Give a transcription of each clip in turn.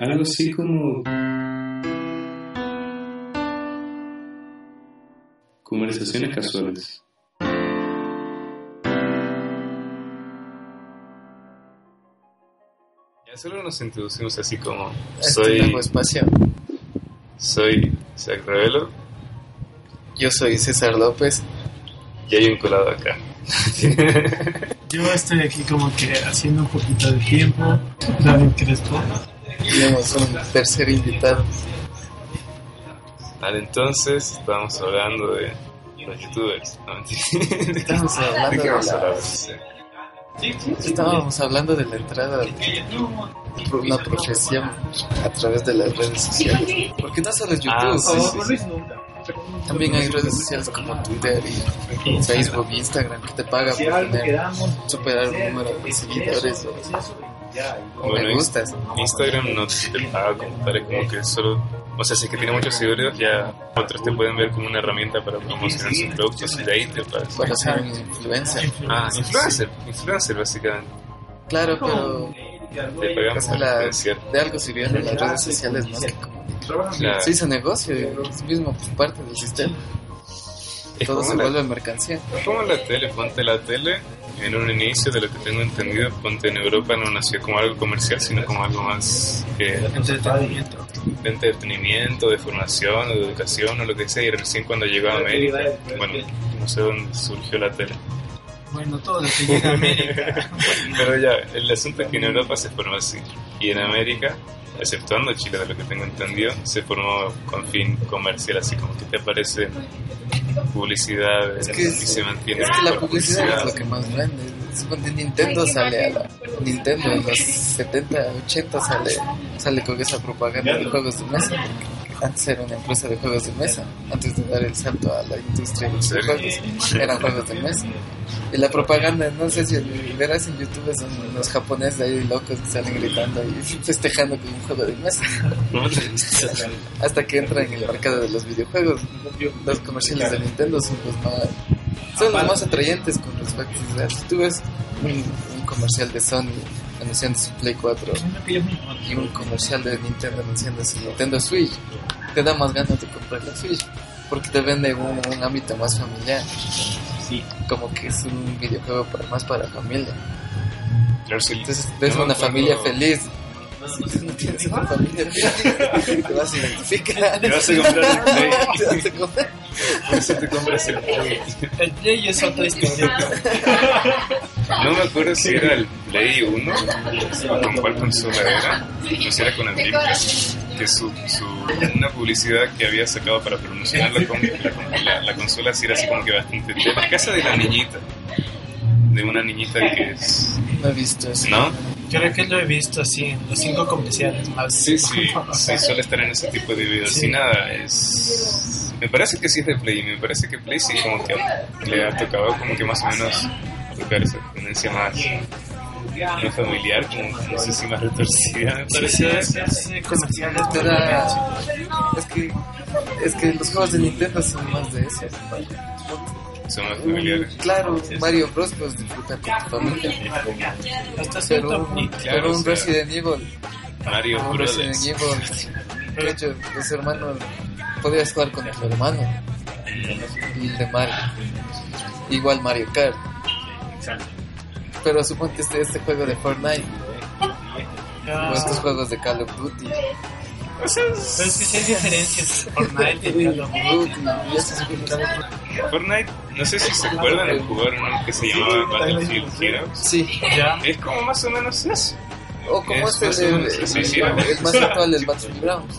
Algo así como... Conversaciones casuales. Ya solo nos introducimos así como Este soy espacio. soy Isaac Revelo Yo soy César López. y hay un colado acá. Yo estoy aquí como que haciendo un poquito de tiempo. David Crespo. Tenemos un tercer invitado. Al entonces estábamos hablando de los youtubers. No, mentira. Estamos ¿De hablando qué de vamos a hablar? la, estábamos hablando de la entrada por una profesión a través de las redes sociales. Porque no solo es YouTube, Ah, sí, sí, sí. también hay redes sociales como Twitter y Facebook, Instagram que te pagan por tener, superar un número de seguidores o, o Bueno, me gustas. Instagram no te paga como tal, es como que solo, o sea, si es que tiene muchos seguidores, ya otros te pueden ver como una herramienta para promocionar sus productos y de ahí te pagas. para ser un influencer. Ah, influencer, influencer básicamente. Claro, pero Te pagamos o sea, para la- de algo sirvieron las redes sociales Claro. se hizo negocio, es mismo parte del sistema. Todo se la- vuelve mercancía. Es como la tele, ponte la tele, en un inicio de lo que tengo entendido, ponte en Europa no nació como algo comercial, sino como algo más que Entretenimiento. de entretenimiento, de formación, de educación o lo que sea, y recién cuando llegó a América, bueno, no sé dónde surgió la tele. Bueno, todo lo que llega a América. Pero ya, el asunto es que en Europa se formó así, y en América, exceptuando Chile de lo que tengo entendido, se formó con fin comercial, así como que te aparece publicidad Es que y se mantiene Es que la publicidad es lo que más vende. Suponte Nintendo sale a la Nintendo en los 70, 80 sale, sale con esa propaganda de juegos de mesa. Antes era una empresa de juegos de mesa, antes de dar el salto a la industria de los juegos, eran juegos de mesa. Y la propaganda, no sé si verás en YouTube, son los japoneses ahí locos que salen gritando y festejando con un juego de mesa. Hasta que entra en el mercado de los videojuegos. Los comerciales de Nintendo son los más, son los más atrayentes con respecto a Si tú ves un, un comercial de Sony anunciando su Play 4 y un comercial de Nintendo anunciando su Nintendo Switch, te da más ganas de comprar la Switch porque te vende un, un ámbito más familiar. Como que es un videojuego para, más para familia. Claro, sí. Entonces ves una familia feliz. Si tú no tienes una familia feliz, te vas a identificar. Te vas a comprar el Play. Te vas a comprar. Por eso te compras el Play. El Play es otra historia. No me acuerdo si era el Play 1 o con cuál consola era. No si era con el Dreamcast. Que su, su, una publicidad que había sacado para promocionar la, con- la, la- la consola sí era así como que bastante. De la casa de la niñita. De una niñita que es. No he visto eso. ¿No? Creo que lo he visto así en los cinco comerciales más. Sí, sí, sí, suele estar en ese tipo de videos. Sí. Y nada, es. Me parece que sí es de Play. Me parece que Play sí, como que le ha tocado, como que más o menos tocar esa tendencia más. No familiar, como no sé si más retorcida, me sí, sí, Es que, es que los juegos de Nintendo son más de eso. Son más familiares. Claro, Mario Bros. los disfruta con tu familia. Hasta cierto Pero. Claro, un sea, Resident Evil, Mario un Resident. Evil, de hecho, los hermanos, podías jugar con tu hermano, y el de Mario. Igual Mario Kart. Pero suponte este, este juego de Fortnite, o estos juegos de Call of Duty. Pero es que sí hay diferencias. Fortnite y Call of Duty. Fortnite, no sé si se acuerdan de jugar uno que se llamaba Battlefield Heroes. Sí, Ya. Es como más o menos eso. o como Es este, el, el- el más actual, el Battlegrounds.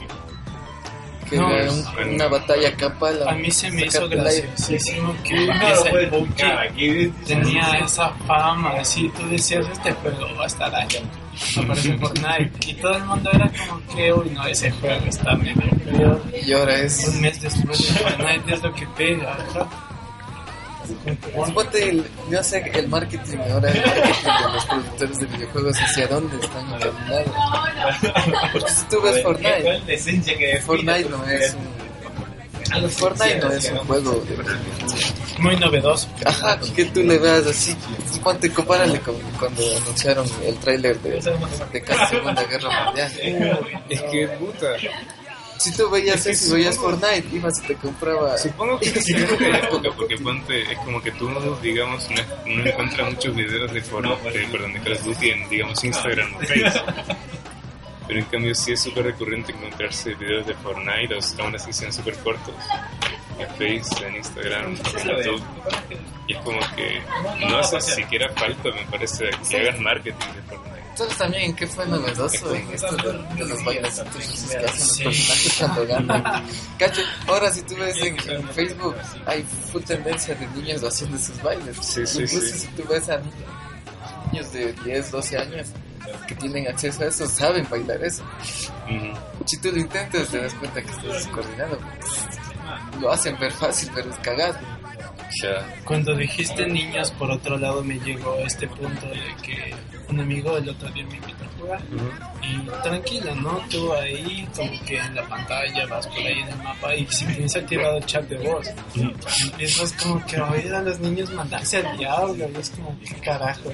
Que No, era es un- una batalla campal. A mí se me hizo el graciosísimo que ese PUBG tenía esa fama, así tú decías, este juego va a estar año. Aparece Fortnite y todo el mundo era como que, uy, no, ese juego está medio. Y ahora es. Un mes después de Fortnite es lo que pega, ¿verdad? Suponte, el, yo sé el marketing ahora, el marketing de los productores de videojuegos, hacia dónde están encaminados. Porque si tú ves Fortnite, Fortnite no es un. Fortnite no es un juego de Muy novedoso. Ajá, que tú le veas así. Ponte, compárale con cuando anunciaron el tráiler de, de casi Segunda Guerra Mundial. Es que puta. Si tú veías eso, veías Fortnite, ibas y te compraba. Supongo que es de época, porque ponte, es como que tú, digamos, no, no encuentras muchos videos de Fortnite, de, perdón, de Call of Duty en, digamos, Instagram o Facebook. Pero en cambio sí es súper recurrente encontrarse videos de Fortnite, o aún así sean súper cortos, en Facebook, en Instagram, en YouTube. Y es como que no hace siquiera falta, me parece, que hagas marketing de Fortnite. ¿Sabes también qué fue novedoso en esto de, de los que hacen los personajes cuando ganan? Cacho, ahora si tú ves en, en Facebook, hay full tendencia de niños haciendo esos bailes. Sí, sí, Incluso sí. si tú ves a niños de 10, 12 años que tienen acceso a eso, saben bailar eso. Si tú lo intentas, te das cuenta que estás descoordinado. Lo hacen ver fácil, pero es cagado. Cuando dijiste niños, por otro lado me llegó este punto de que un amigo el otro día me invitó a jugar. Y tranquilo, ¿no? Tú ahí como que en la pantalla vas por ahí en el mapa y si tienes activado el chat de voz, empiezas como que a oír a los niños mandarse al diablo y es como, ¿qué carajo?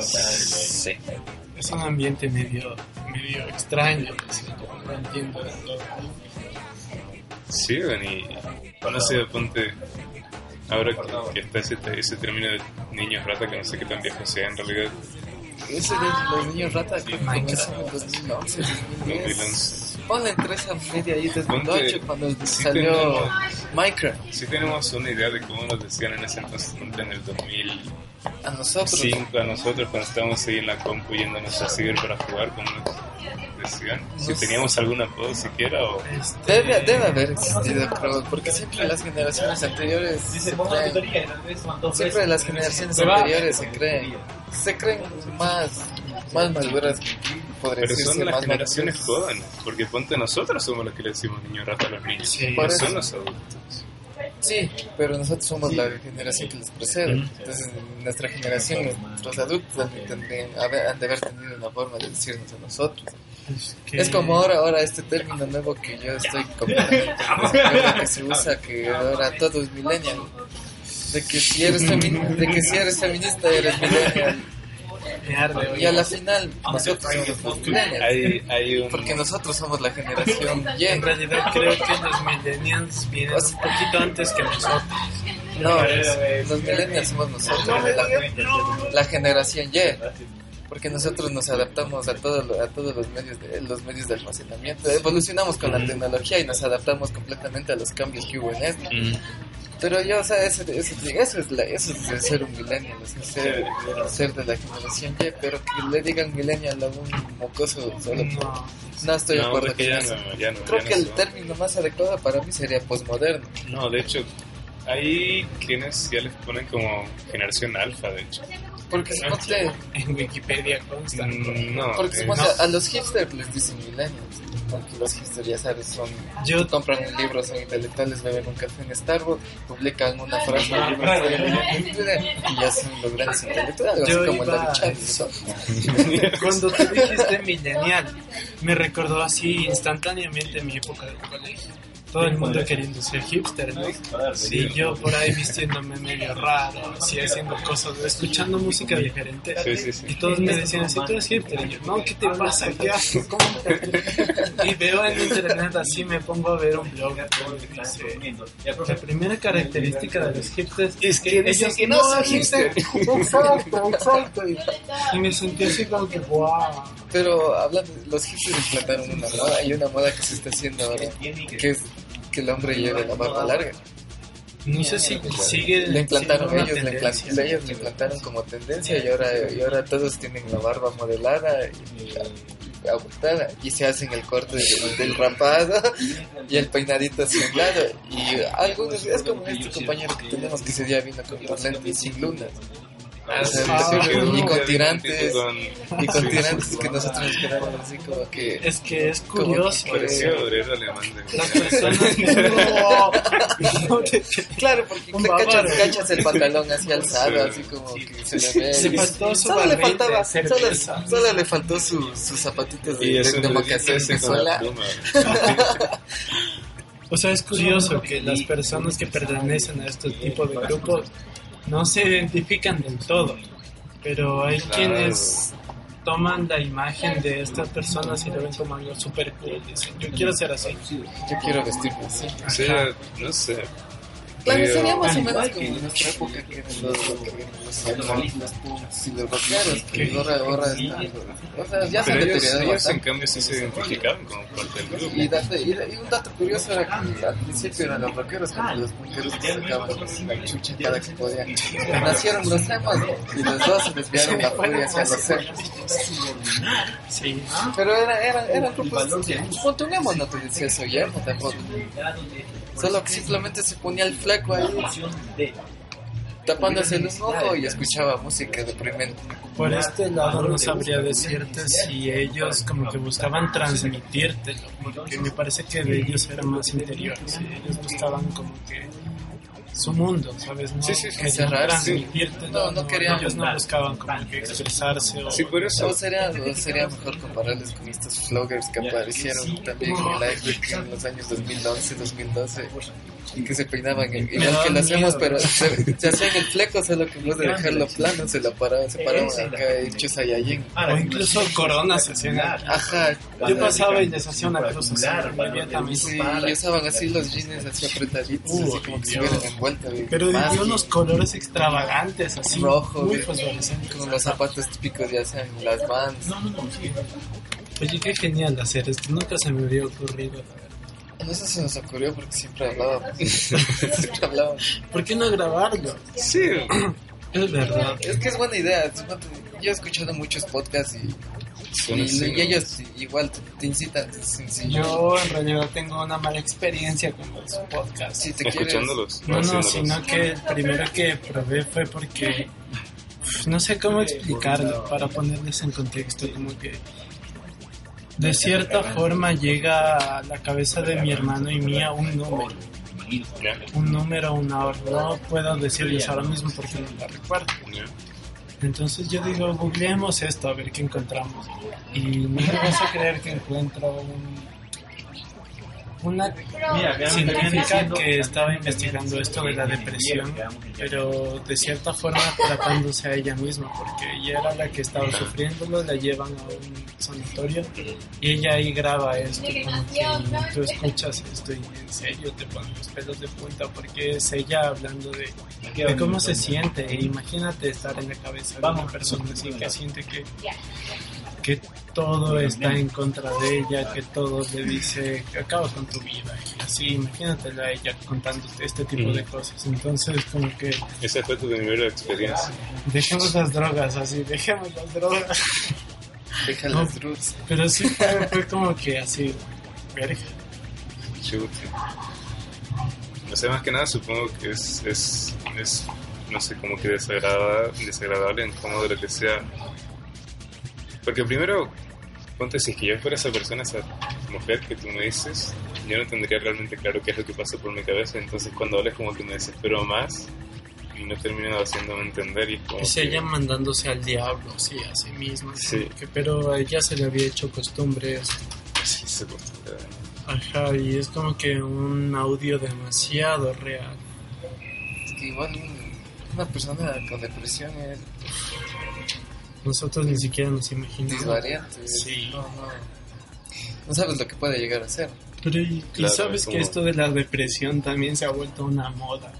Sí. Es un ambiente medio, medio extraño, no entiendo. Sí, bueno, y no sé, ponte, ahora que, que está ese, ese término de niños rata, que no sé qué tan viejo sea en realidad, Ese de los niños rata que comenzó en el 2011, 2010. 2011. Ponle entre esa media ahí, 2008, Ponte- cuando sí salió tenemos- Minecraft. Sí tenemos una idea de cómo nos decían en ese entonces, en el 2005 A nosotros. a nosotros cuando estábamos ahí en la compu yéndonos a ciber para jugar, como si No sé. teníamos algún apodo siquiera o... Este, Debe, debe haber existido, creo, porque siempre las generaciones anteriores se creen, siempre las generaciones anteriores se creen, se creen más, más maduras, podría Pero son las generaciones maduras. jóvenes, porque ponte nosotros somos los que le decimos niño rata a los niños, Sí. no son los adultos. Sí, pero nosotros somos la generación que les precede. Entonces, en nuestra generación, nuestros adultos han, tendrían- haber- han de haber tenido una forma de decirnos a nosotros. Es que- Es como ahora, ahora este término nuevo que yo estoy completamente que se usa, que ahora todo es millennial. De que si eres, femi- de que si eres feminista eres millennial. Y a la final nosotros somos los millennials. Hay, hay un... Porque nosotros somos la generación Y. En realidad creo que los millennials vienen un poquito antes que nosotros. No, los millennials somos nosotros, la, la generación Y. Porque nosotros nos adaptamos a, todo, lo- a todos los medios, de, los medios de almacenamiento. Evolucionamos con la tecnología y nos adaptamos completamente a los cambios que hubo en esto. Mm, Pero yo, o sea, eso, eso, eso es, la, eso es de ser un millennial, o sea, ser, ser de la generación Y, pero que le digan millennial a un mocoso solo. No, No estoy de no, acuerdo con ya eso. no, ya no, Creo ya que no el son. término más adecuado para mí sería posmoderno. No, de hecho, hay quienes ya les ponen como generación alfa, de hecho. Porque suponte, en Wikipedia consta. Mm, No, porque eh, suponte no. a los hipsters les dicen millennials. Porque los hipsters, ya sabes, son. Yo compran un libro, son intelectuales, beben un café en Starbucks, publican una frase en el libro en Twitter, y ya son los grandes intelectuales, así como el iba David eso. Cuando tú dijiste millennial, me recordó así instantáneamente mi época del colegio. Todo el mundo queriendo ser hipster, ¿no? Sí, yo por ahí vistiéndome medio raro, así haciendo cosas, escuchando música diferente. Sí, sí, sí. Y todos me decían así, tú eres hipster. Y yo, no, ¿qué te pasa? ¿Qué haces? ¿Cómo te Y veo en internet así, me pongo a ver un blog que dice, la primera característica de los hipsters es que ellos que no son hipster. Exacto, exacto. Y, y me sentí así como que, wow. Pero hablando, los hipsters implantaron una moda, hay una moda que se está haciendo ahora, que es que el hombre lleve la barba larga. No sé si sigue Le implantaron ellos, le implantaron, ellos le implantaron como tendencia y ahora, y ahora todos tienen la barba modelada y abultada y se hacen el corte del, del rapado y el peinadito hacia un lado. Y algunos es como este compañero que tenemos que ese día vino con los lentes sin lunas Ah, sí, y con tirantes con- y con tirantes que nosotros nos quedamos así como que Es que es curioso. De Las personas no, claro porque cachas, cachas el pantalón así alzado Sí. así como que se le ve Se faltó su solo le faltaba solo, solo le faltó su, sus zapatitos de, de, de suela. pluma. O sea, es curioso que las personas que pertenecen a este tipo de grupos no se identifican del todo, pero hay quienes toman la imagen de estas personas y lo ven como algo súper cool. Dicen, yo quiero ser así. Yo quiero vestirme así. No sé. Claro, Medio- sería más o menos como en nuestra época que eran los, los animalistas y los rockeros, que ahora, ahora están, o sea, ya se han Pero ellos, deteriorado ellos en cambio sí se identificaban como parte del grupo. Y, date- y- y un dato curioso era que al principio eran los rockeros como los punkeros que sacaban la chucha cada que podían. Nacieron los emos y los dos se desviaron la furia hacia los emos. Sí. Pero era, eran, eran grupos. Ponte un emo, no te decía soy emo tampoco. Solo que simplemente se ponía el fleco ahí, tapándose un ojo y escuchaba música deprimente. Por este lado no sabría decirte si ellos como que buscaban transmitírtelo, porque me parece que de ellos era más interior, si ellos buscaban como que su mundo, ¿sabes? No Sí, sí, sí, querían cerrar, sí. transmitírtelo, No, no querían- ellos no buscaban como que expresarse o... Sí, por eso. O sería, o sería mejor compararles con estos vloggers que aparecieron también en la época en los años 2011, 2012, y que se peinaban igual da que lo hacemos, miedo. pero se, se hacían el fleco, solo que en vez de dejarlo plano, se lo paraban, se paraban acá hechos Saiyajin. O incluso coronas se hacían aquí. Ajá. Yo pasaba y les hacía una cruz así. Sí, y usaban así los jeans así apretaditos, así como que se hubieran envuelto. Pero de unos colores extravagantes, así, Rojo, muy con los zapatos típicos, ya sean las Vans. Oye, qué genial hacer esto, nunca se me había ocurrido. No sé si nos ocurrió porque siempre hablábamos. siempre hablábamos. ¿Por qué no grabarlo? Sí, Es verdad. Es que es buena idea. Yo he escuchado muchos podcasts y, son y, ellos igual te, te incitan. sí, sí. Yo en realidad tengo una mala experiencia con los podcasts. Si te quieres, Escuchándolos, No, no, sino que el primero que probé fue porque no sé cómo explicarlo para ponerles en contexto, como que de cierta forma llega a la cabeza de mi hermano y mía un número, un número, una hora, no puedo decirles ahora mismo porque no la recuerdo. Entonces yo digo, googleemos esto a ver qué encontramos. Y no me vas a creer que encuentro un, una científica que estaba investigando esto de la depresión, pero de cierta forma tratándose a ella misma, porque ella era la que estaba sufriéndolo, la llevan a un sanatorio y ella ahí graba esto, como que tú escuchas esto y en serio te ponen los pelos de punta, porque es ella hablando de, de cómo se siente. E imagínate estar en la cabeza de una persona así que siente que, que todo está en contra de ella, que todo le dice que acaba con tu vida. Y así, imagínatela a ella contándote este tipo de cosas. Entonces, como que Esa fue tu primera experiencia. dejemos las drogas, así, dejemos las drogas. deja No. las roots. Pero sí fue, fue como que así, verga. Chuta. O sea, más que nada supongo que es, es, es no sé, como que desagradable, desagradable, incómodo, lo que sea. Porque primero, ponte si es que yo fuera esa persona, esa mujer que tú me dices, yo no tendría realmente claro qué es lo que pasa por mi cabeza, entonces cuando hables como que me desespero más y no termino haciéndome entender y es como Es que- ella mandándose al diablo, sí, a sí misma. Sí. que- pero a ella se le había hecho costumbre eso. Sí, se acostumbra. Ajá, y es como que un audio demasiado real. Es que igual un- una persona con depresión es Nosotros ni siquiera nos imaginamos. disvariante. Sí. No, no. No sabes lo que puede llegar a ser. Pero y, y Claro, sabes es que como- esto de la depresión también se ha vuelto una moda.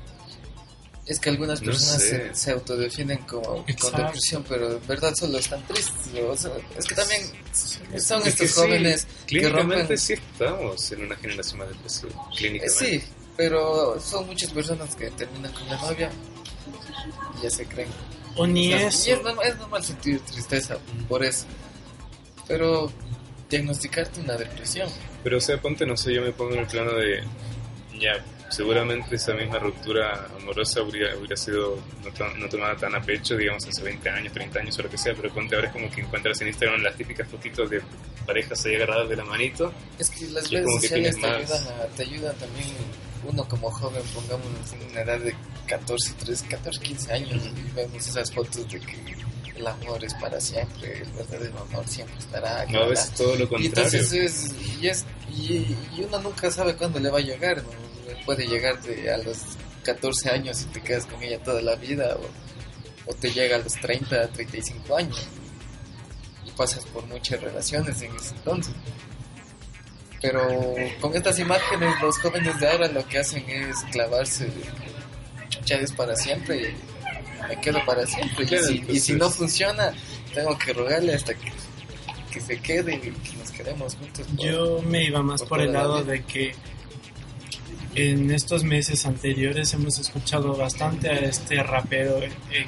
Es que algunas No personas sé. se, se autodefinen como Exacto. con depresión, pero en verdad solo están tristes. o sea, es que también son Es que estos sí, jóvenes que Clínicamente rompen. sí estamos en una generación más depresiva. Eh, Clínicamente. sí, pero son muchas personas que terminan con la novia y ya se creen. O ni O sea, eso. Y es, normal, es normal sentir tristeza por eso. Pero diagnosticarte una depresión. Pero, o sea, ponte, no sé, yo me pongo en el plano de. Ya, seguramente esa misma ruptura amorosa hubiera, hubiera sido no, tan- no tomada tan a pecho, digamos, hace 20 años, 30 años o lo que sea. Pero ponte ahora es como que encuentras en Instagram las típicas fotitos de parejas ahí agarradas de la manito. Es que las redes sociales te más- ayudan, a, te ayudan también, uno como joven, pongamos en una edad de 14, 13, 14, 15 años, y vemos esas fotos de que el amor es para siempre, el verdadero amor siempre estará. No, a veces todo lo Y contrario. entonces es, y, es, y, y uno nunca sabe cuándo le va a llegar, ¿no? Puede llegarte a los 14 años y te quedas con ella toda la vida, o, o te llega a los 30, 35 años. Y pasas por muchas relaciones en ese entonces. Pero con estas imágenes los jóvenes de ahora lo que hacen es clavarse, ya es para siempre y me quedo para siempre. Y si, y si no funciona, tengo que rogarle hasta que, que se quede y que nos quedemos juntos. por- Yo me iba más por por el lado de que en estos meses anteriores hemos escuchado bastante a este rapero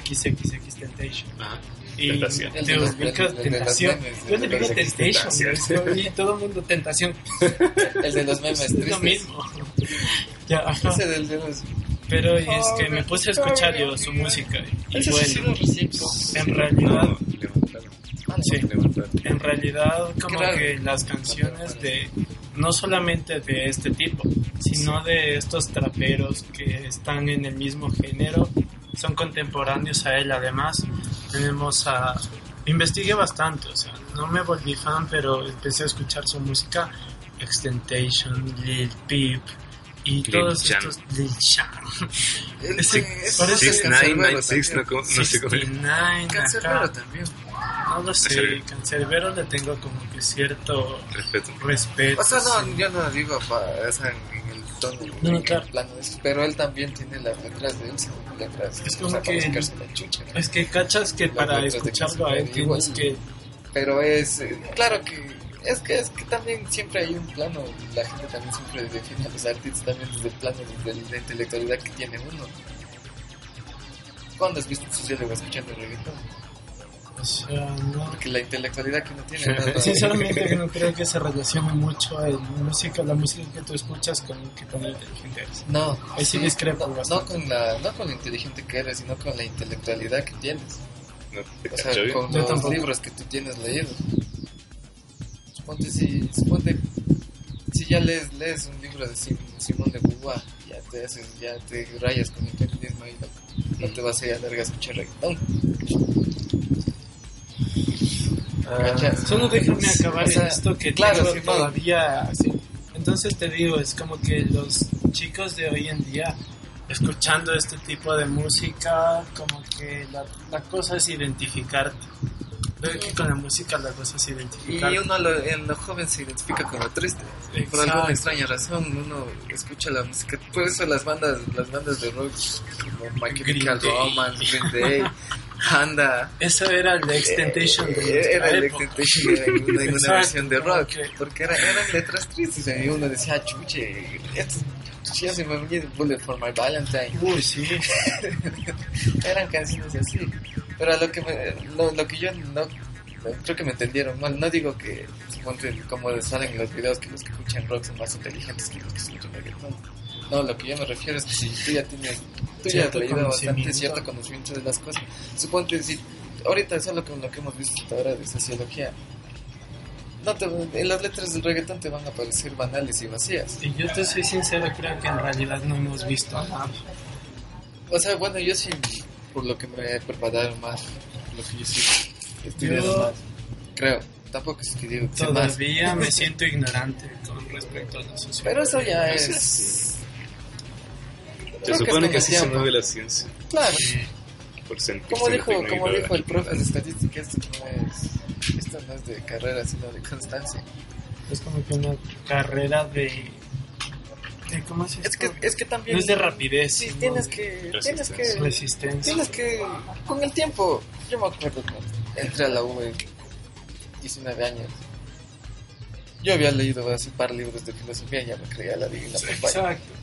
XXX Tentation. Ajá. Y Tentación. El te de los- ubicas Tentación. Yo el le de digo los Temptation, y todo el mundo Tentación. El de los memes Es lo mismo. Ya, ajá. Ese del de los... Pero y es que me puse a escuchar yo su música y bueno, en realidad, sí, en realidad como que las canciones de no solamente de este tipo, sino de estos traperos que están en el mismo género, son contemporáneos a él. Además, tenemos a investigué bastante, o sea, no me volví fan, pero empecé a escuchar su música, Extentation, Lil Peep y Lil todos Jon. estos Lil. El- Ese- six, también. no, cómo- no sé cómo. 69, Cancerbero también. No lo sé, Cancerbero. Le tengo como que cierto Respeto. respeto. O sea, no, sí. yo no digo pa, o sea, en el tono, No, en claro. el plano pero él también tiene las letras de él, son letras Es o como sea, que- la chucha, ¿no? Es que cachas que Las para escucharlo a él tienes igual. que... Pero es, eh, claro que, es que, es que también siempre hay un plano, la gente también siempre define a los artistas también desde el plano, desde la intelectualidad que tiene uno. ¿Cuándo has visto un sociólogo escuchando reggaetón? O sea, no... Porque la intelectualidad que uno tiene no, no- Sinceramente no creo que se relacione mucho el música, la música que tú escuchas con que tan inteligente eres. No, Ahí sí discrepo no, no con la, no con lo inteligente que eres, sino con la intelectualidad que tienes. No te O sea, con los libros que tú tienes leídos. Suponte si, suponte, si ya lees, lees un libro de Sim- Simón de Beauvoir, ya te haces, ya te rayas con el feminismo y no, no te vas a ir a larga a escuchar reggaetón. ¿Cachas? Solo déjame acabar O sea, esto que claro, tengo sí, todavía así. Entonces te digo, es como que los chicos de hoy en día, escuchando este tipo de música, como que la, la cosa es identificarte. Creo que con la música la cosa es Y identificarte. uno lo- en lo joven se identifica con lo triste. Por Exacto. alguna extraña razón uno escucha la música. Por eso las bandas, las bandas de rock como My Chemical. Romance, Green Day, Panda, Eso era el Extentation de Eh, era el época. Extentation en una, en una versión de rock, ok. porque era, eran letras tristes y uno decía, "Ah, chuche, esto ya se me venía Bullet for My Valentine. Uy, sí. Eran canciones así. Pero lo que, me- lo, lo que yo no, creo que me entendieron mal, no digo que, como salen en los videos, que los que escuchan rock son más inteligentes que los que escuchan reggaetón. No, lo que yo me refiero es que si tú ya tienes, tú ya has leído bastante cierto conocimiento de las cosas, suponte si ahorita eso es lo que, lo que hemos visto hasta ahora de sociología, no te, en las letras del reggaetón te van a parecer banales y vacías. Y yo te soy sincero, creo que en realidad no hemos visto nada. O sea, bueno, yo sí, por lo que me he preparado más, lo que yo sí he estudiado más, creo. Tampoco es que digo que. Todavía me siento ignorante con respecto a la sociedad. Pero eso ya es... Se Creo que supone es que así se mueve la ciencia. Claro, Por sentirse como dijo, como dijo el profe de estadística, esto no es, esto no es de carrera, sino de constancia. Es como que una carrera de... de ¿Cómo es Es que, es que también... No es de rapidez. Sí, sino tienes de que, tienes que, Resistencia. tienes que, con el tiempo, yo me acuerdo cuando entré a la U de 19 años. Yo había leído hace un par de libros de filosofía y ya me creía la divina papaya. Exacto.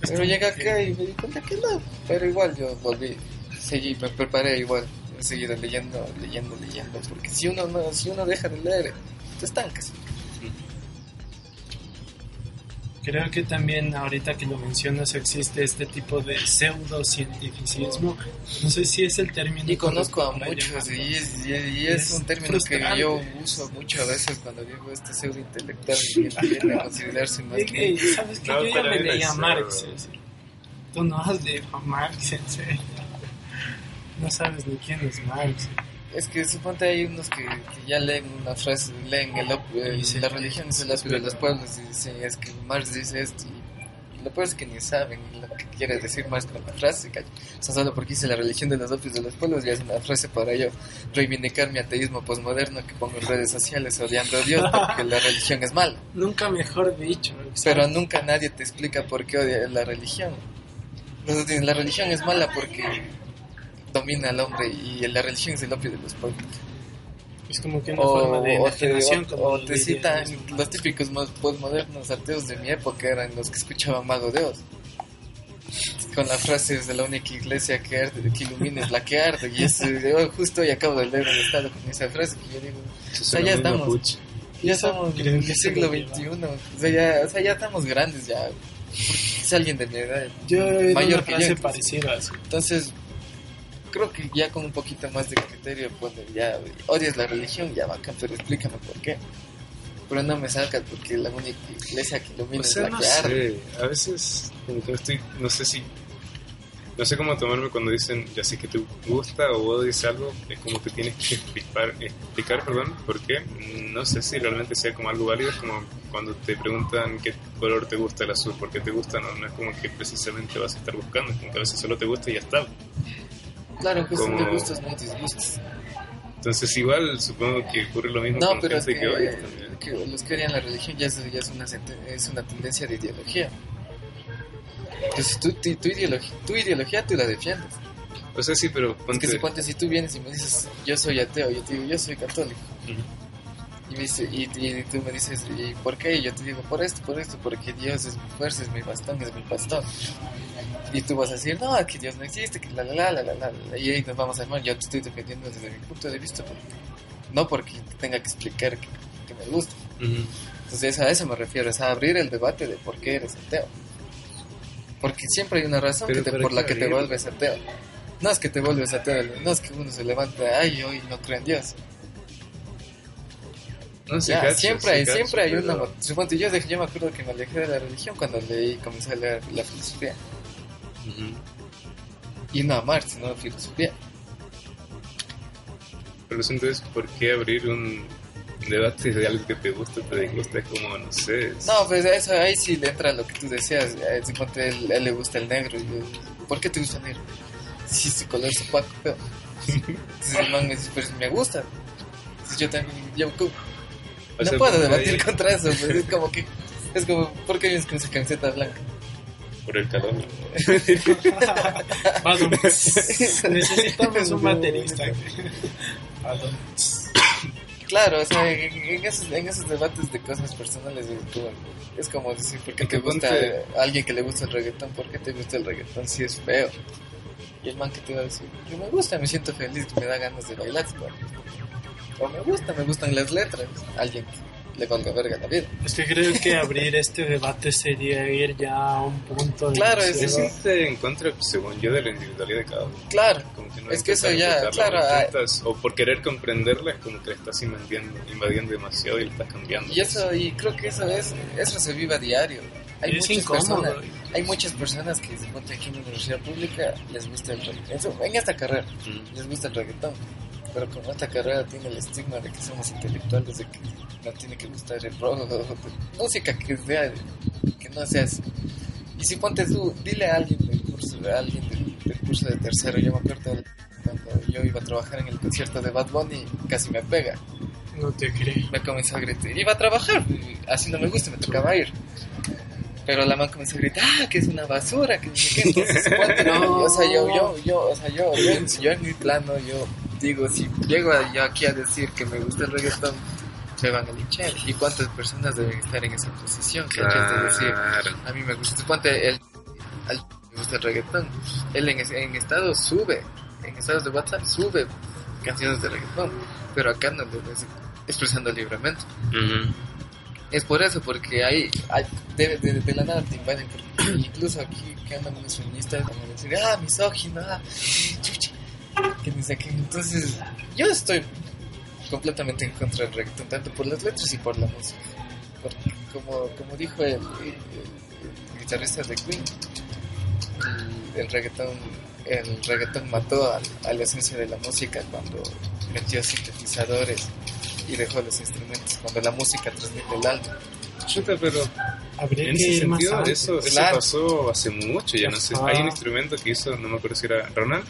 Pero llegué acá y me di cuenta que no. Pero igual yo volví, seguí, me preparé igual. He seguido leyendo, leyendo, leyendo. Porque si uno no, si uno deja de leer, te estancas. Creo que también ahorita que lo mencionas existe este tipo de pseudocientificismo. No sé si es el término. Y conozco a muchos y es, y es- y es Es un término que yo uso mucho a veces cuando digo este pseudo intelectual y viene a considerarse más Es que... que, ¿sabes que No, Yo ya me leía eso. Marx. es- Tú no has leído a Marx, en serio. No sabes ni quién es Marx. Es que suponte hay unos que, que ya leen una frase, leen el, el- Y se- la religión de los pueblos y dicen, es que Marx dice esto y lo peor es que ni saben lo que quiere decir Marx con la frase. O sea, solo porque dice la religión de los opios de los pueblos ya es una frase para yo reivindicar mi ateísmo posmoderno que pongo en redes sociales odiando a Dios porque la religión es mala. Nunca mejor dicho. Pero nunca nadie te explica por qué odia la religión. Entonces, la religión es mala porque domina al hombre y la religión es el opio de los pueblos. Es como que una forma de O, o te, o- como o te citan los típicos más postmodernos ateos de mi época eran los que escuchaban Mago de Oz. Con la frase es de la única iglesia que arde, que ilumina es la que arde. Y eso, yo justo hoy acabo de leer el estado con esa frase que yo digo, o sea, ya estamos. ya estamos en el siglo. XXI. O sea, ya, o sea, ya estamos grandes ya. Es alguien de mi edad. Yo he mayor una que yo, parecida así. Entonces, creo que ya con un poquito más de criterio, pues ya odias la religión, ya bacán, pero explícame por qué. Pero no me salgas porque la única iglesia que ilumina O sea, es la no que arde. sé, a veces no estoy, no sé si, no sé cómo tomarme cuando dicen, ya sé que te gusta o odias algo, es como que tienes que explicar, explicar, perdón, por qué, no sé si realmente sea como algo válido, es como cuando te preguntan qué color te gusta el azul, por qué te gusta, no, no es como que precisamente vas a estar buscando, es como que a veces solo te gusta y ya está. Claro, justo como- de gustos, no hay disgustos. Entonces igual supongo que ocurre lo mismo No, con pero es que, que, también. que los que odian la religión ya es, ya es, una, es una tendencia de ideología. Entonces, tu, tu, tu ideología, tu ideología tú la defiendes. O sea, sí, pero Es ponte... que suponte si tú vienes y me dices, yo soy ateo, yo te digo, yo soy católico. Ujú. Y, me dice, y, y tú me dices, ¿y por qué? Y yo te digo, por esto, por esto, porque Dios es mi fuerza, es mi bastón, es mi pastor. Y tú vas a decir, no, que Dios no existe, que la la la la la. Y ahí nos vamos a armar. Yo te estoy defendiendo desde mi punto de vista, porque, no porque tenga que explicar que, que me gusta. Entonces a eso me refiero, es a abrir el debate de por qué eres ateo. Porque siempre hay una razón Pero que te- ¿para por la que te vuelves ateo. No es que te vuelves ateo, no es que uno se levanta, ay, hoy no creo en Dios. No sé, Ya, cacho, siempre hay, cacho, siempre hay una... pero- Suponte, yo, dejé- yo me acuerdo que me alejé de la religión cuando leí, comencé a leer la filosofía. Ujú. Y no a Marx, sino a filosofía. Pero entonces, ¿por qué abrir un debate de algo que te gusta te disgusta? Como, no sé. es- No, pues eso ahí sí le entra lo que tú deseas. Eh, Suponte, él, a él le gusta el negro. Yo, ¿Por qué te gusta el negro? Si su color es opaco, feo. Entonces el man me dice, pero si me gusta. Entonces yo también, yo O no puedo debatir ahí- contra eso. Pues es como que, es como, ¿por qué vienes con esa camiseta blanca? Por el calor. Más o menos. Necesitamos un baterista. Claro, o sea, en, esos, en esos debates de cosas personales es como, es como decir, ¿por qué te gusta a alguien que le gusta el reggaetón? ¿Por qué te gusta el reggaetón si es feo? Y el man que te va a decir, que me gusta, me siento feliz, me da ganas de bailar. O me gusta, me gustan las letras. Alguien le valga verga la vida. Es que creo que abrir este debate sería ir ya a un punto de Claro, es Es demasiado- irte en contra, según yo, de la individualidad de cada uno. Claro, Como que no Es que eso ya, claro, o ah- intentas- o por querer comprenderla, es como que le estás invadiendo, invadiendo demasiado y le estás cambiando. y eso, y creo que eso es, eso se vive a diario. Hay es muchas incómodo. personas, hay muchas personas que se encuentran aquí en la universidad pública les gusta el reggaetón. Eso, En esta carrera Mm. les gusta el reggaetón. Pero como esta carrera tiene el estigma de que somos intelectuales, de que no tiene que gustar el rock, música que sea, que no seas. Y si ponte tú, dile a alguien del curso, a alguien del, del curso de tercero, yo me acuerdo cuando yo iba a trabajar en el concierto de Bad Bunny, casi me pega, No te creo. me comenzó a gritar, iba a trabajar, así no me gusta, me tocaba ir. Pero la man comenzó a gritar, ah, que es una basura, que no sé qué, entonces ponte, No. o sea, yo, yo, yo, o sea, yo, yo, yo en mi plano, yo digo, si llego yo aquí a decir que me gusta el reggaetón, se van a linchar. ¿Y cuántas personas deben estar en esa posición? ¿cachai? De decir, Claro. a mí me gusta, ponte, el, al, me gusta el reggaetón. Él en, en estados sube, en estados de WhatsApp sube canciones de reggaetón, pero acá no lo expresando libremente. Ujú. Es por eso, porque hay, hay de, de, de la nada te invaden, porque incluso aquí que andan unos feministas van a decir, ah, misógino, ah, chucha, que ni sé qué. Entonces, yo estoy completamente en contra del reggaetón, tanto por las letras y por la música. Porque, como, como dijo el, el- el guitarrista de Queen, el, reggaetón el reggaetón mató a, a la esencia de la música cuando metió sintetizadores y dejó los instrumentos cuando la música transmite el alma. Chuta, pero Habría en ese sentido, eso, eso Claro. pasó hace mucho, ya no sé. Hay un instrumento que hizo, no me acuerdo si era Ronald,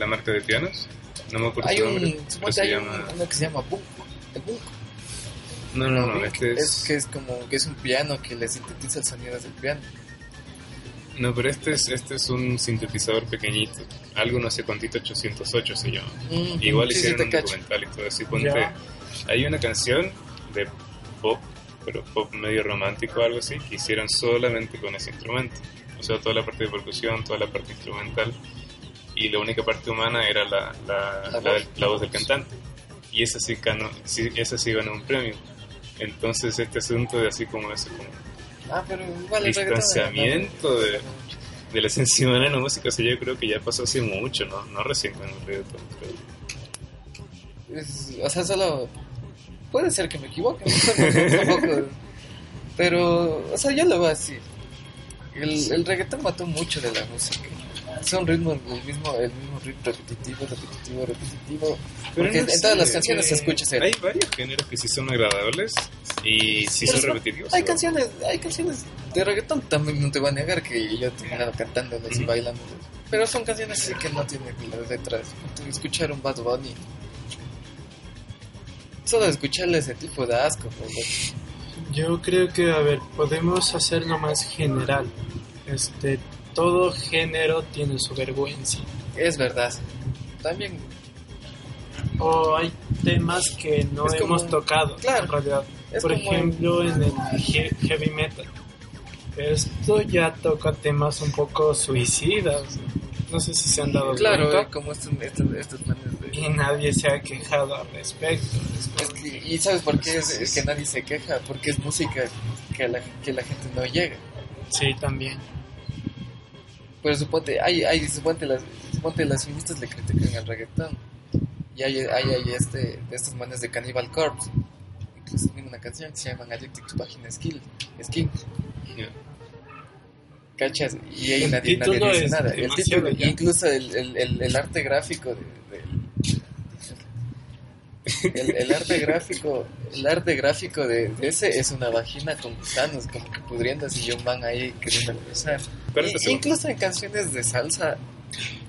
la marca de pianos. No me acuerdo Hay un, nombre. pero suponte se hay llama... un- uno que se llama Bunko. El Bunko. No, no, no, este es es... que es como que es un piano que le sintetiza el sonido del piano. No, pero este es, este es un sintetizador pequeñito. Algo no sé cuántito, 808 se llama. Mm, Igual sí, sí, hicieron te un cacho. documental y todo así. Ponte, Ya. hay una canción de pop, pero pop medio romántico o algo así, que hicieron solamente con ese instrumento. O sea, toda la parte de percusión, toda la parte instrumental. Y la única parte humana era la, la, La la voz. del- la voz del cantante. Y esa sí, ganó, sí, esa sí ganó un premio. Entonces este asunto de así como ese como Ah, pero igual distanciamiento de, de la esencia humana en la música, o sea, yo creo que ya pasó hace mucho, ¿no? No recién con el reggaetón, creo. Es- o sea, solo puede ser que me equivoque. Tampoco- pero, o sea, yo lo veo así. El, el reggaetón mató mucho de la música. Son ritmos, el mismo, el mismo ritmo repetitivo, repetitivo, repetitivo. Porque no en sé, todas las canciones se eh, escucha ese- Hay varios géneros que sí son agradables y sí Pero son repetitivos. Hay ¿no? canciones, hay canciones de reggaetón también no te voy a negar que yo he terminado cantándolas y Ujú. bailando. Pero son canciones así que no tienen las letras. Escuchar un Bad Bunny. Solo escucharle ese tipo de asco. Yo creo que, a ver, podemos hacerlo más general. Este, todo género tiene su vergüenza. Es verdad. También, O hay temas que no como- hemos tocado, Claro. en realidad. Por ejemplo, en el he- heavy metal. Esto ya toca temas un poco suicidas. No sé si se han dado claro, eh, cuenta. como estos, estos, estos manes de... Y nadie se ha quejado al respecto. Es que- y sabes por qué es, es que nadie se queja, porque es música que la, que la gente no llega. Sí, también. Pero suponte, hay, hay, suponte las, suponte las feministas le critican al reggaetón. Y hay, hay, hay este, de estos manes de Cannibal Corpse. Incluso tienen una canción que se llama Addicted to Vagina Skill, Skin. ¿Cachas? Y ahí El nadie, nadie dice nada. El título, incluso el, el, el, arte gráfico de, de- el, el arte gráfico el arte gráfico de, de ese es una vagina con gusanos como que pudriéndose y un man ahí queriendo besar Pero Y- eso- incluso en canciones de salsa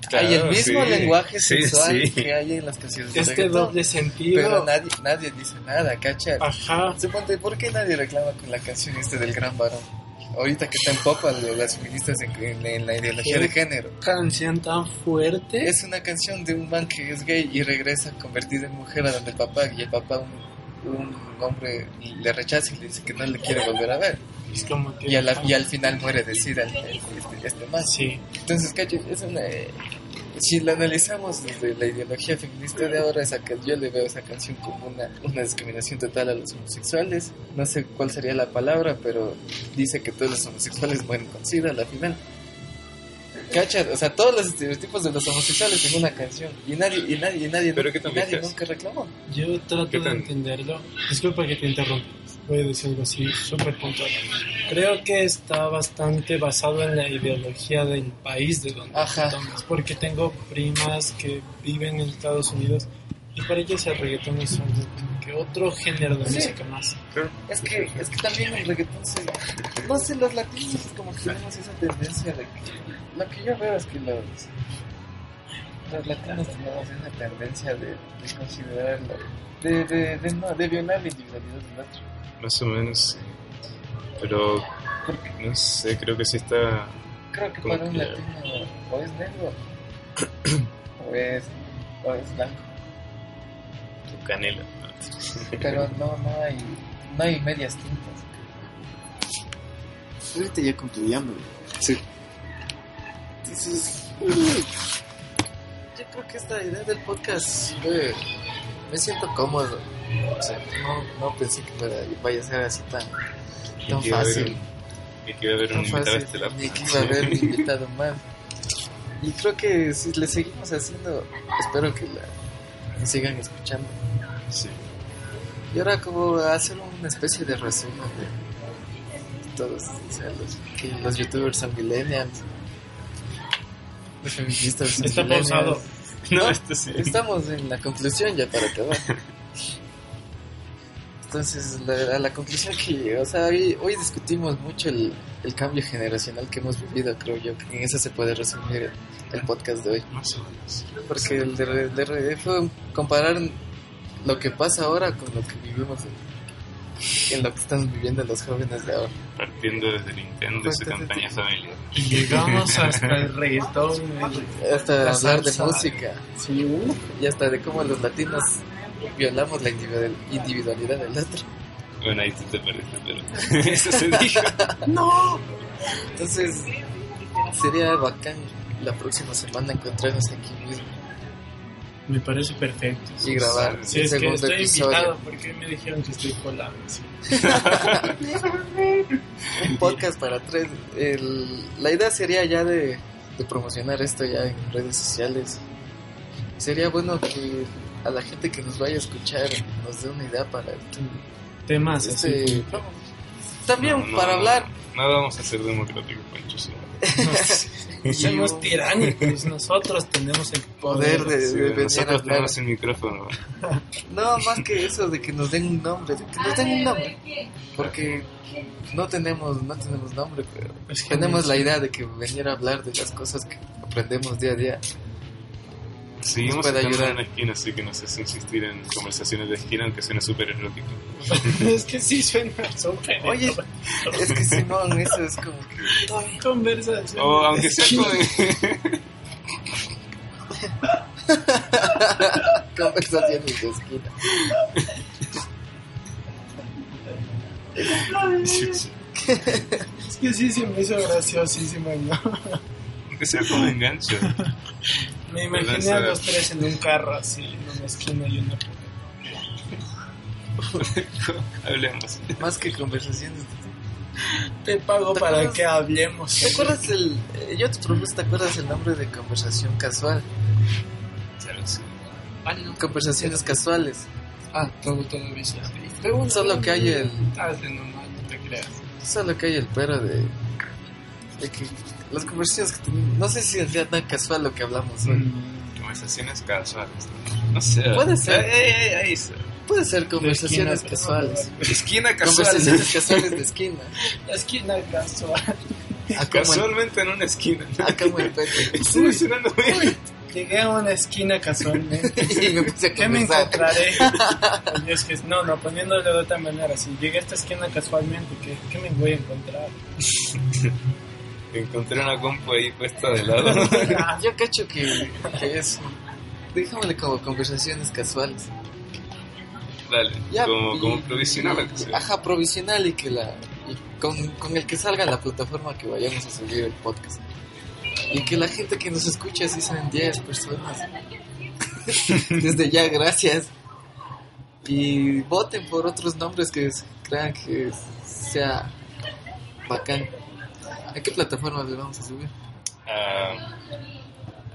Claro, hay el mismo sí. lenguaje Sí, sexual sí. que hay en las canciones de Este reggaetón. doble sentido. pero nadie, nadie dice nada, ¿cachai? Ajá. Suponte, ¿por qué nadie reclama con la canción este del gran varón? Ahorita que está en popa las feministas en, en- en la ideología de género. Canción tan fuerte. Es una canción de un man que es gay y regresa convertido en mujer a donde el papá, y el papá, un, un hombre, le rechaza y le dice que no le quiere volver a ver. Es como que. Y, a la- y al final muere de sida el- este, este man. Sí. Entonces, cacho, es una... Si lo analizamos desde la ideología feminista de ahora, esa que yo le veo esa canción como una, una discriminación total a los homosexuales. No sé cuál sería la palabra, pero dice que todos los homosexuales mueren con SIDA a la final. ¿Cacha? O sea, todos los estereotipos de los homosexuales en una canción. Y nadie, y nadie, y nadie, ¿Pero qué tan y nadie es? nunca reclamó. Yo trato ¿Qué de entenderlo. Disculpa que te interrumpa. Voy a decir algo así súper puntual. Creo que está bastante basado en la ideología del país de donde tomas. Porque tengo primas que viven en Estados Unidos y para ellas el reggaetón es un- que otro género de Sí. música más. Es que, es que también el reggaetón se... No sé, los latinos como que tenemos esa tendencia de que... Lo que yo veo es que los... Los latinos tenemos esa tendencia de, de considerarlo... De, de, de, no, de violar la individualidad del otro. Más o menos. sí. Pero no sé, creo que sí está. Creo que para un que- latino o es negro o es, o es blanco. tu canela. Pero no, no hay, no hay medias tintas. Ahorita ya concluyendo. Sí. Entonces, yo creo que esta idea del podcast eh, me siento cómodo. O sea, no, no pensé que fuera- vaya a ser así tan, tan fácil. un- Y que iba a haber un Tan invitado fácil, estelar. ni que iba a haber un invitado más. Y creo que si le seguimos haciendo, espero que la que sigan escuchando. Sí. Y ahora como hacer una especie de resumen de todos, o sea, los, que los youtubers son millennials, los feministas son Está millennials. pausado. No, esto sí. Estamos en la conclusión ya para acabar. Entonces, la, a la conclusión que, o sea, hoy, hoy discutimos mucho el, el cambio generacional que hemos vivido, creo yo, que en eso se puede resumir el, el podcast de hoy. Más o menos. Porque el de, de fue comparar lo que pasa ahora con lo que vivimos en, en lo que están viviendo los jóvenes de ahora. Partiendo desde Nintendo y su campaña familiar. Y llegamos hasta el reggaetón. Hasta La hablar de música Sí, uh, y hasta de cómo los latinos violamos la individual- individualidad del otro. Bueno, ahí tú te perdiste, pero eso se dijo. ¡No! Entonces, sería bacán la próxima semana encontrarnos aquí mismo Me parece perfecto. y grabar Si el es que estoy episodio. invitado, porque me dijeron que estoy colado. Sí. Un podcast para tres. El- la idea sería ya de, de promocionar esto ya en redes sociales. Sería bueno que a la gente que nos vaya a escuchar nos dé una idea para Temas este, así. no, también No, no, para no. hablar No vamos a ser democráticos, Pancho. Somos tiránicos, nosotros tenemos el poder poder. de, Sí, de nosotros tenemos el micrófono. No, más que eso de que nos den un nombre, de que nos den un nombre. Porque no tenemos, no tenemos nombre, pero Es tenemos la idea de que venir a hablar de las cosas que aprendemos día a día. Seguimos puede ayudar. en una esquina, así que no sé si insistir en conversaciones de esquina, aunque suene súper erótico. es que sí suena súper. Oye, es que Simón, eso es como que... conversación. O aunque sea Sí. con... Conversaciones de esquina. Es que sí se me hizo graciosísimo, ¿no? Aunque sea con engancho. Me imaginé a los tres en un carro así, en una esquina y una Hablemos. Más que conversaciones. Te pago ¿Te para acuerdas? que hablemos. ¿Te acuerdas el... eh, Yo te propuse, ¿te acuerdas el nombre de conversación casual? Conversaciones casuales. Ah, todo todo aviso. Solo que hay el... Hazle nomás, no te creas. Solo que hay el pero de... De que las conversaciones que tenemos... No sé si es ya tan casual lo que hablamos hoy. Mm, Conversaciones casuales. No sé. Puede ser. Ey, ahí está. Puede ser conversaciones esquina, casuales. Esquina casual. Conversaciones casuales de esquina. La esquina casual. El, Casualmente en una esquina. acá el Pepe. Estoy bien. Llegué a una esquina casualmente. Y me puse a ¿Qué me encontraré? Que, no, no, poniéndolo de otra manera. Si llegué a esta esquina casualmente, ¿qué, qué me voy a encontrar? Encontré una compu ahí puesta de lado. Yo cacho que, que es... Déjamele como conversaciones casuales. Dale. Ya, como, y- como provisional. Ajá, provisional y que la... y con, con el que salga la plataforma que vayamos a subir el podcast. Y que la gente que nos escuche, así sean 10 personas. Desde ya, gracias. Y voten por otros nombres que crean que sea bacán. ¿A qué plataforma le vamos a subir? Ah,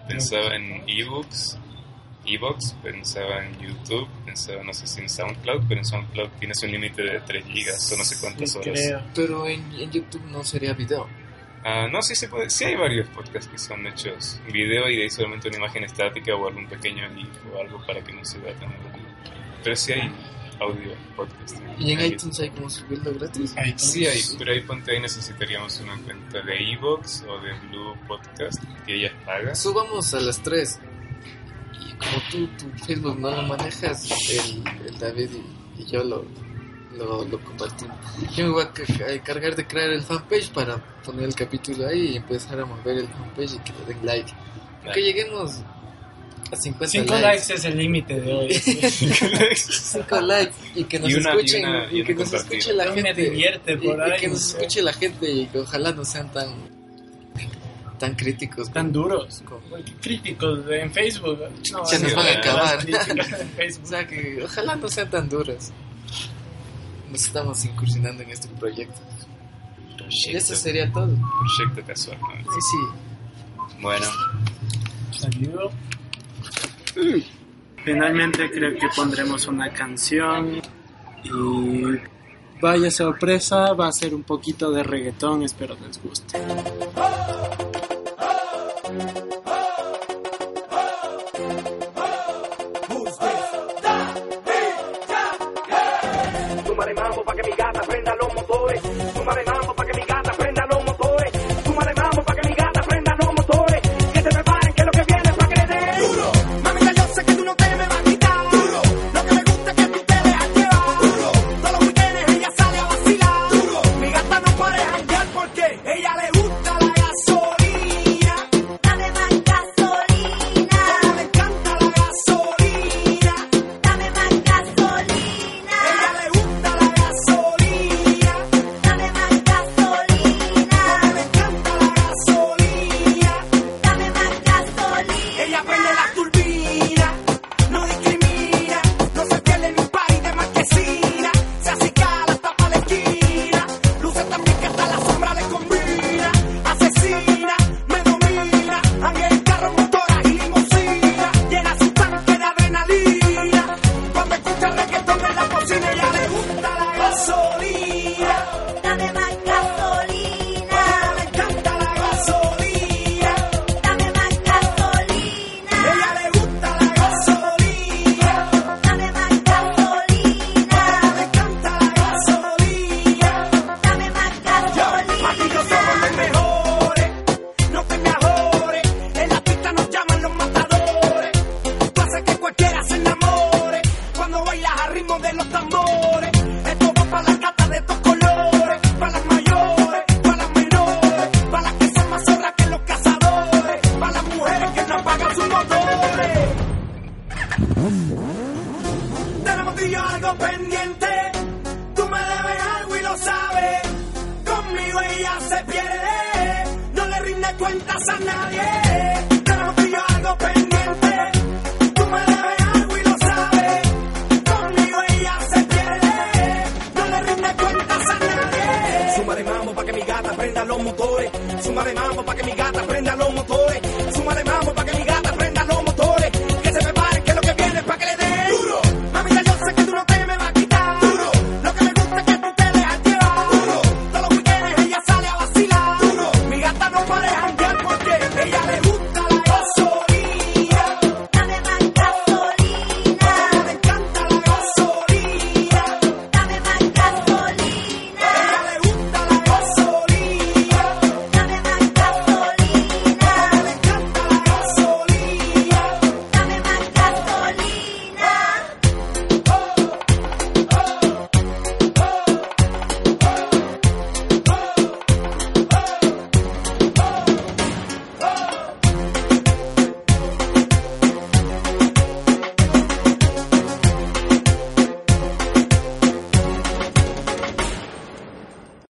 pensaba en ebooks, ebooks, pensaba en YouTube, pensaba no sé si en SoundCloud, pero en SoundCloud tienes un límite de 3 gigas o no sé cuántas Sí, horas. creo. Pero en, en YouTube no sería video. Ah, no, sí se puede, sí hay varios podcasts que son hechos video y de ahí solamente una imagen estática o algún pequeño GIF o algo para que no se vea tan. Pero sí hay audio podcast. Y en iTunes hay como subirlo gratis. iTunes. Sí hay, pero ahí ponte ahí necesitaríamos una cuenta de Evox o de Blue Podcast que ellas pagan. Subamos a las 3. Y como tú tu Facebook no lo manejas, el, el David y, y yo lo, lo, lo compartimos. Yo me voy a ca- a encargar de crear el fanpage para poner el capítulo ahí y empezar a mover el fanpage y que le den like. Que lleguemos 50 Cinco likes. likes es el límite de hoy. 5 likes y que nos Y una- y escuchen una- y y que nos escuche la No me gente divierte y, por y ahí, que no nos escuche la gente y que ojalá no sean tan tan críticos Tan duros. como- Porque Críticos en Facebook. No, Se nos no, van a acabar. O Facebook. sea que ojalá no sean tan duras. Nos estamos incursionando en este proyecto. Y Proyecto, eso sería todo. proyecto casual. ¿no? Sí, sí. Bueno, Salió. Finalmente creo que pondremos una canción y vaya sorpresa, va a ser un poquito de reggaetón, espero les guste. Suma de mambo pa' que mi gata prenda los motores. Suma de mambo pa' que mi gata prenda los motores.